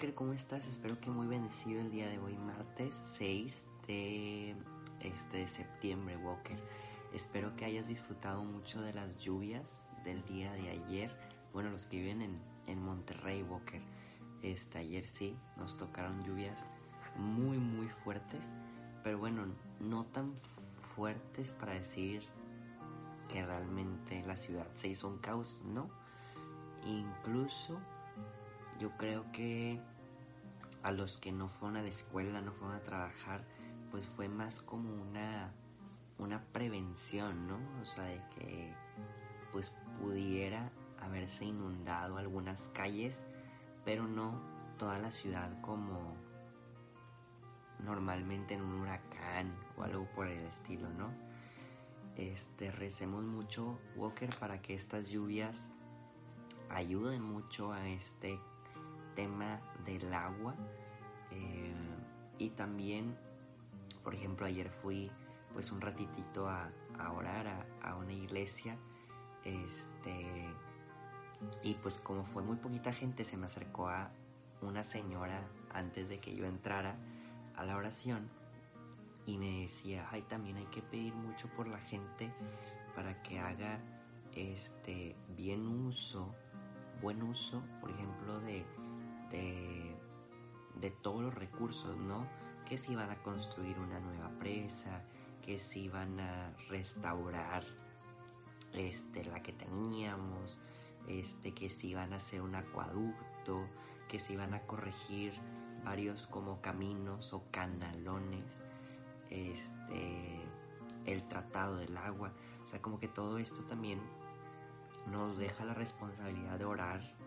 Walker, ¿cómo estás? Espero que muy bendecido el día de hoy, martes 6 de, este, septiembre, Walker. Espero que hayas disfrutado mucho de las lluvias del día de ayer. Bueno, los que viven en, en Monterrey, Walker. Este, ayer sí, nos tocaron lluvias muy, muy fuertes. Pero bueno, no tan fuertes para decir que realmente la ciudad se hizo un caos, no. Incluso yo creo que a los que no fueron a la escuela, no fueron a trabajar, pues fue más como una, una prevención, ¿no? O sea, de que pues pudiera haberse inundado algunas calles, pero no toda la ciudad como normalmente en un huracán o algo por el estilo, ¿no? Este, recemos mucho, Walker, para que estas lluvias ayuden mucho a este tema del agua. Eh, y también, por ejemplo, ayer fui pues un ratitito a, orar a, a, una iglesia. Este, y pues como fue muy poquita gente, se me acercó a una señora antes de que yo entrara a la oración y me decía, ay, también hay que pedir mucho por la gente para que haga este bien uso, buen uso, por ejemplo, de, de, de todos los recursos, ¿no? Que si van a construir una nueva presa, que si van a restaurar este, la que teníamos, este, que si van a hacer un acueducto, que si van a corregir varios como caminos o canalones, este, el tratado del agua, o sea, como que todo esto también nos deja la responsabilidad de orar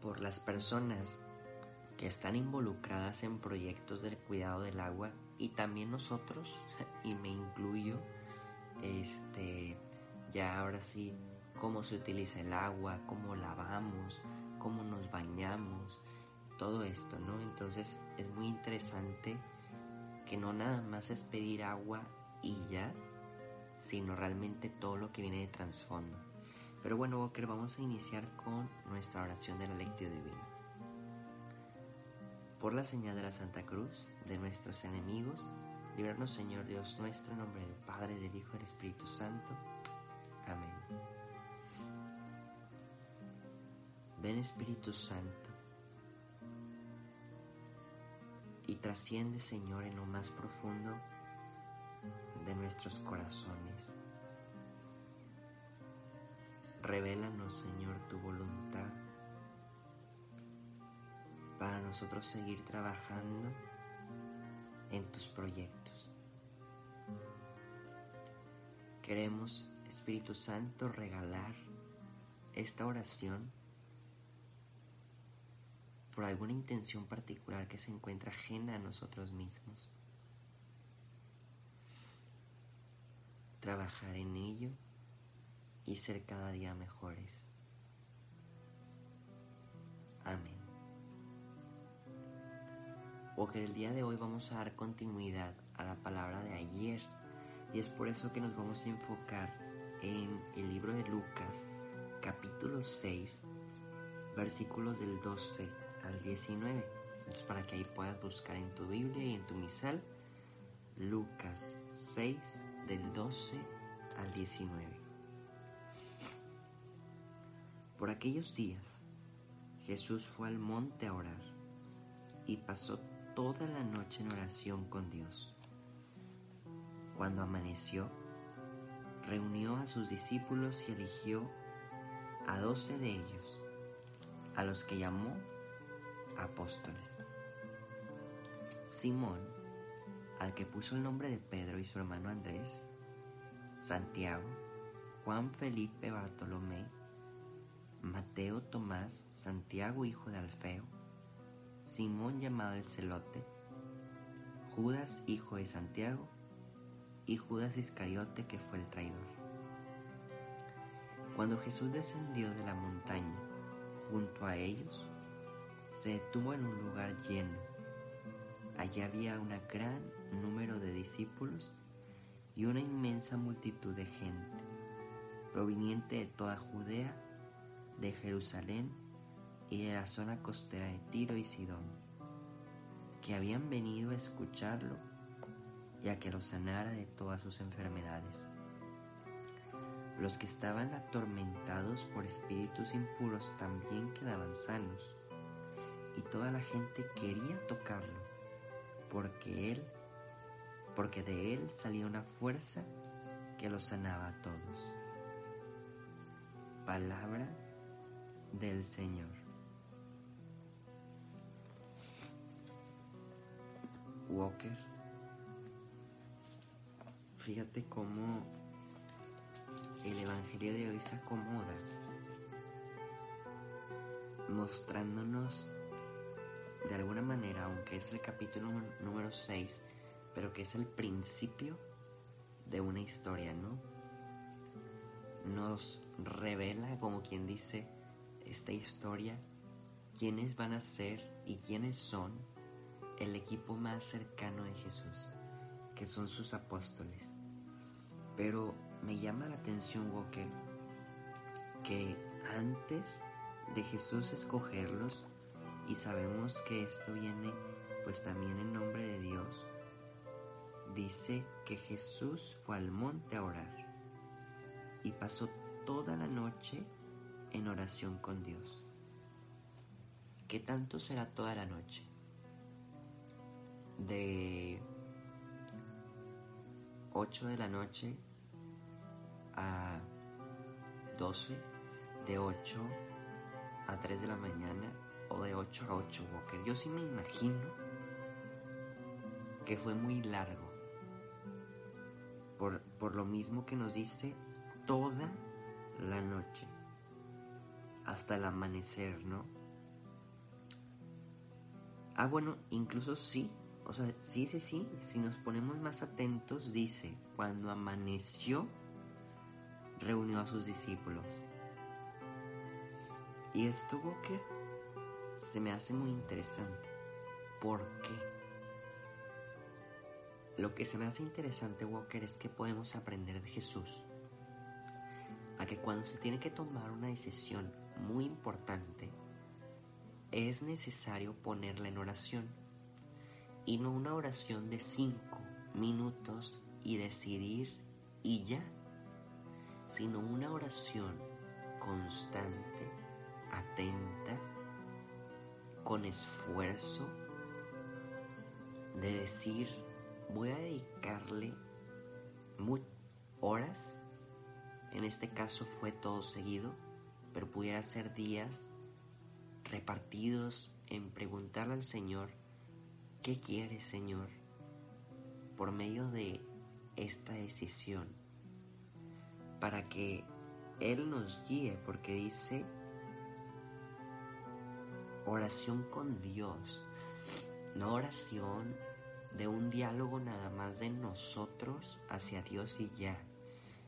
por las personas que están involucradas en proyectos del cuidado del agua y también nosotros, y me incluyo, este, ya ahora sí, cómo se utiliza el agua, cómo lavamos, cómo nos bañamos, todo esto, ¿no? Entonces es muy interesante que no nada más es pedir agua y ya, sino realmente todo lo que viene de trasfondo. Pero bueno, Walker, vamos a iniciar con nuestra oración de la lectio divina. Por la señal de la Santa Cruz, de nuestros enemigos, librarnos Señor Dios nuestro, en nombre del Padre, del Hijo y del Espíritu Santo. Amén. Ven Espíritu Santo y trasciende Señor en lo más profundo de nuestros corazones. Revélanos Señor tu voluntad para nosotros seguir trabajando en tus proyectos. Queremos, Espíritu Santo, regalar esta oración por alguna intención particular que se encuentra ajena a nosotros mismos. Trabajar en ello y ser cada día mejores. Amén. Porque el día de hoy vamos a dar continuidad a la palabra de ayer y es por eso que nos vamos a enfocar en el libro de Lucas capítulo 6 versículos del 12 al 19. Entonces para que ahí puedas buscar en tu Biblia y en tu misal Lucas 6 del 12 al 19. Por aquellos días Jesús fue al monte a orar y pasó toda la noche en oración con Dios. Cuando amaneció, reunió a sus discípulos y eligió a doce de ellos, a los que llamó apóstoles. Simón, al que puso el nombre de Pedro y su hermano Andrés, Santiago, Juan Felipe Bartolomé, Mateo Tomás, Santiago hijo de Alfeo, Simón llamado el celote, Judas hijo de Santiago y Judas Iscariote que fue el traidor. Cuando Jesús descendió de la montaña, junto a ellos, se detuvo en un lugar lleno. Allí había un gran número de discípulos y una inmensa multitud de gente, proveniente de toda Judea, de Jerusalén y de la zona costera de Tiro y Sidón, que habían venido a escucharlo y a que lo sanara de todas sus enfermedades. Los que estaban atormentados por espíritus impuros también quedaban sanos, y toda la gente quería tocarlo, porque él, porque de él salía una fuerza que lo sanaba a todos. Palabra del Señor. Walker, fíjate cómo el Evangelio de hoy se acomoda mostrándonos de alguna manera, aunque es el capítulo número 6, pero que es el principio de una historia, ¿no? Nos revela, como quien dice, esta historia, quiénes van a ser y quiénes son el equipo más cercano de Jesús, que son sus apóstoles. Pero me llama la atención, Walker, que antes de Jesús escogerlos, y sabemos que esto viene pues también en nombre de Dios, dice que Jesús fue al monte a orar y pasó toda la noche en oración con Dios. ¿Qué tanto será toda la noche? De 8 de la noche a 12, de 8 a 3 de la mañana o de 8 a 8, Walker. Yo sí me imagino que fue muy largo. Por, por lo mismo que nos dice toda la noche. Hasta el amanecer, ¿no? Ah, bueno, incluso sí. O sea, sí, sí, sí. Si nos ponemos más atentos, dice, cuando amaneció, reunió a sus discípulos. Y esto, Walker, se me hace muy interesante. ¿Por qué? Lo que se me hace interesante, Walker, es que podemos aprender de Jesús a que cuando se tiene que tomar una decisión muy importante, es necesario ponerla en oración. Y no una oración de cinco minutos y decidir y ya sino una oración constante, atenta, con esfuerzo, de decir, voy a dedicarle horas, en este caso fue todo seguido, pero pudiera ser días repartidos en preguntarle al Señor, ¿qué quiere Señor? Por medio de esta decisión para que Él nos guíe, porque dice oración con Dios, no oración de un diálogo nada más de nosotros hacia Dios y ya,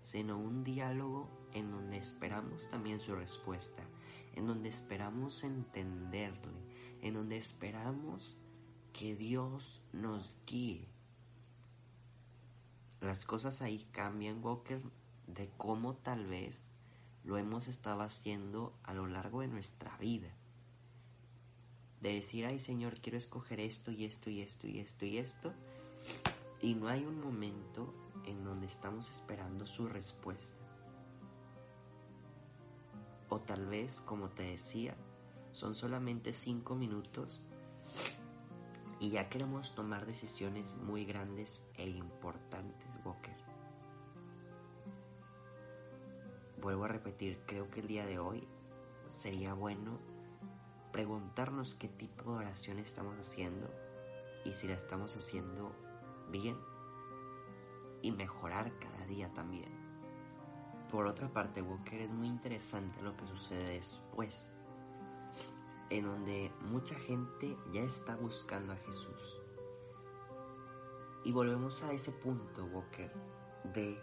sino un diálogo en donde esperamos también su respuesta, en donde esperamos entenderle, en donde esperamos que Dios nos guíe. Las cosas ahí cambian, Walker, de cómo tal vez lo hemos estado haciendo a lo largo de nuestra vida. De decir, ay Señor, quiero escoger esto y esto y esto y esto y esto. Y no hay un momento en donde estamos esperando su respuesta. O tal vez, como te decía, son solamente cinco minutos y ya queremos tomar decisiones muy grandes e importantes, Walker. Vuelvo a repetir, creo que el día de hoy sería bueno preguntarnos qué tipo de oración estamos haciendo y si la estamos haciendo bien y mejorar cada día también. Por otra parte, Walker, es muy interesante lo que sucede después, en donde mucha gente ya está buscando a Jesús. Y volvemos a ese punto, Walker, de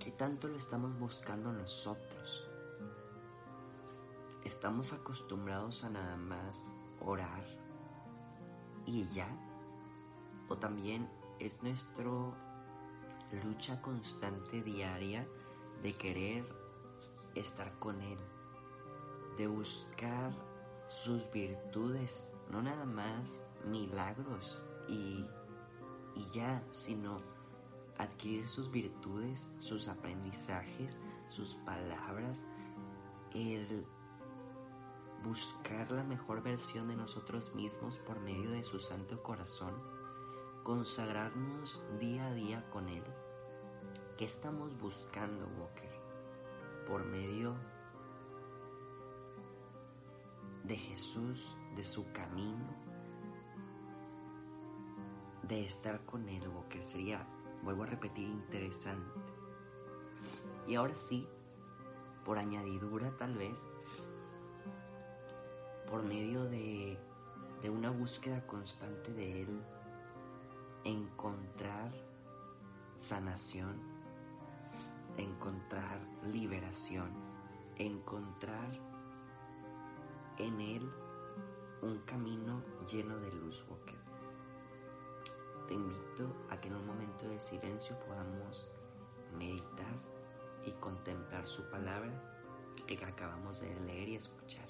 ¿Qué tanto lo estamos buscando nosotros? ¿Estamos acostumbrados a nada más orar y ya? ¿O también es nuestra lucha constante diaria de querer estar con Él, de buscar sus virtudes, no nada más milagros y, y ya, sino adquirir sus virtudes, sus aprendizajes, sus palabras, el buscar la mejor versión de nosotros mismos por medio de su santo corazón, consagrarnos día a día con Él. ¿Qué estamos buscando, Walker? Por medio de Jesús, de su camino, de estar con Él, Walker. Sería, vuelvo a repetir, interesante. Y ahora sí, por añadidura tal vez, por medio de, de una búsqueda constante de Él, encontrar sanación, encontrar liberación, encontrar en Él un camino lleno de luz, Walker. Te invito a que en un momento de silencio podamos meditar y contemplar su palabra que acabamos de leer y escuchar.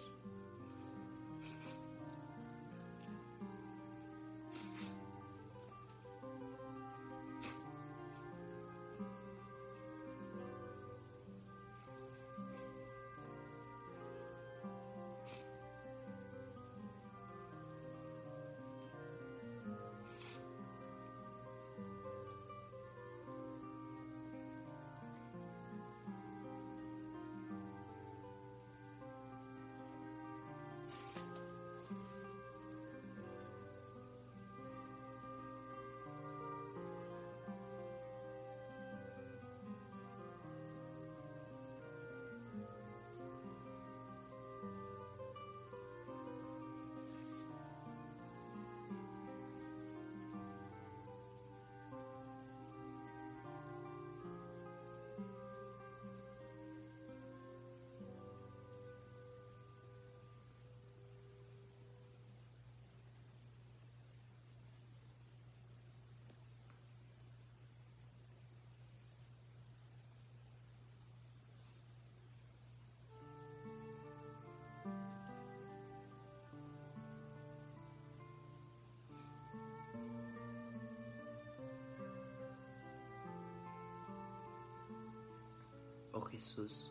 Oh Jesús,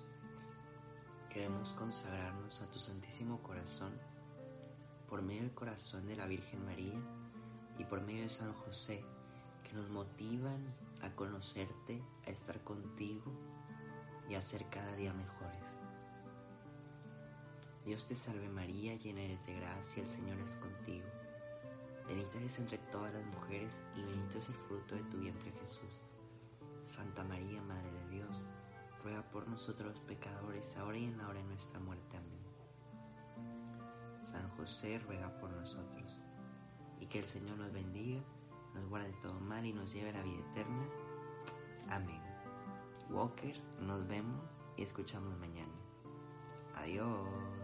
queremos consagrarnos a tu Santísimo Corazón por medio del corazón de la Virgen María y por medio de San José, que nos motivan a conocerte, a estar contigo y a ser cada día mejores. Dios te salve María, llena eres de gracia, el Señor es contigo. Bendita eres entre todas las mujeres y bendito es el fruto de tu vientre Jesús. Santa María, Madre de Dios, nosotros pecadores, ahora y en la hora de nuestra muerte. Amén. San José ruega por nosotros, y que el Señor nos bendiga, nos guarde de todo mal y nos lleve a la vida eterna. Amén. Walker, nos vemos y escuchamos mañana. Adiós.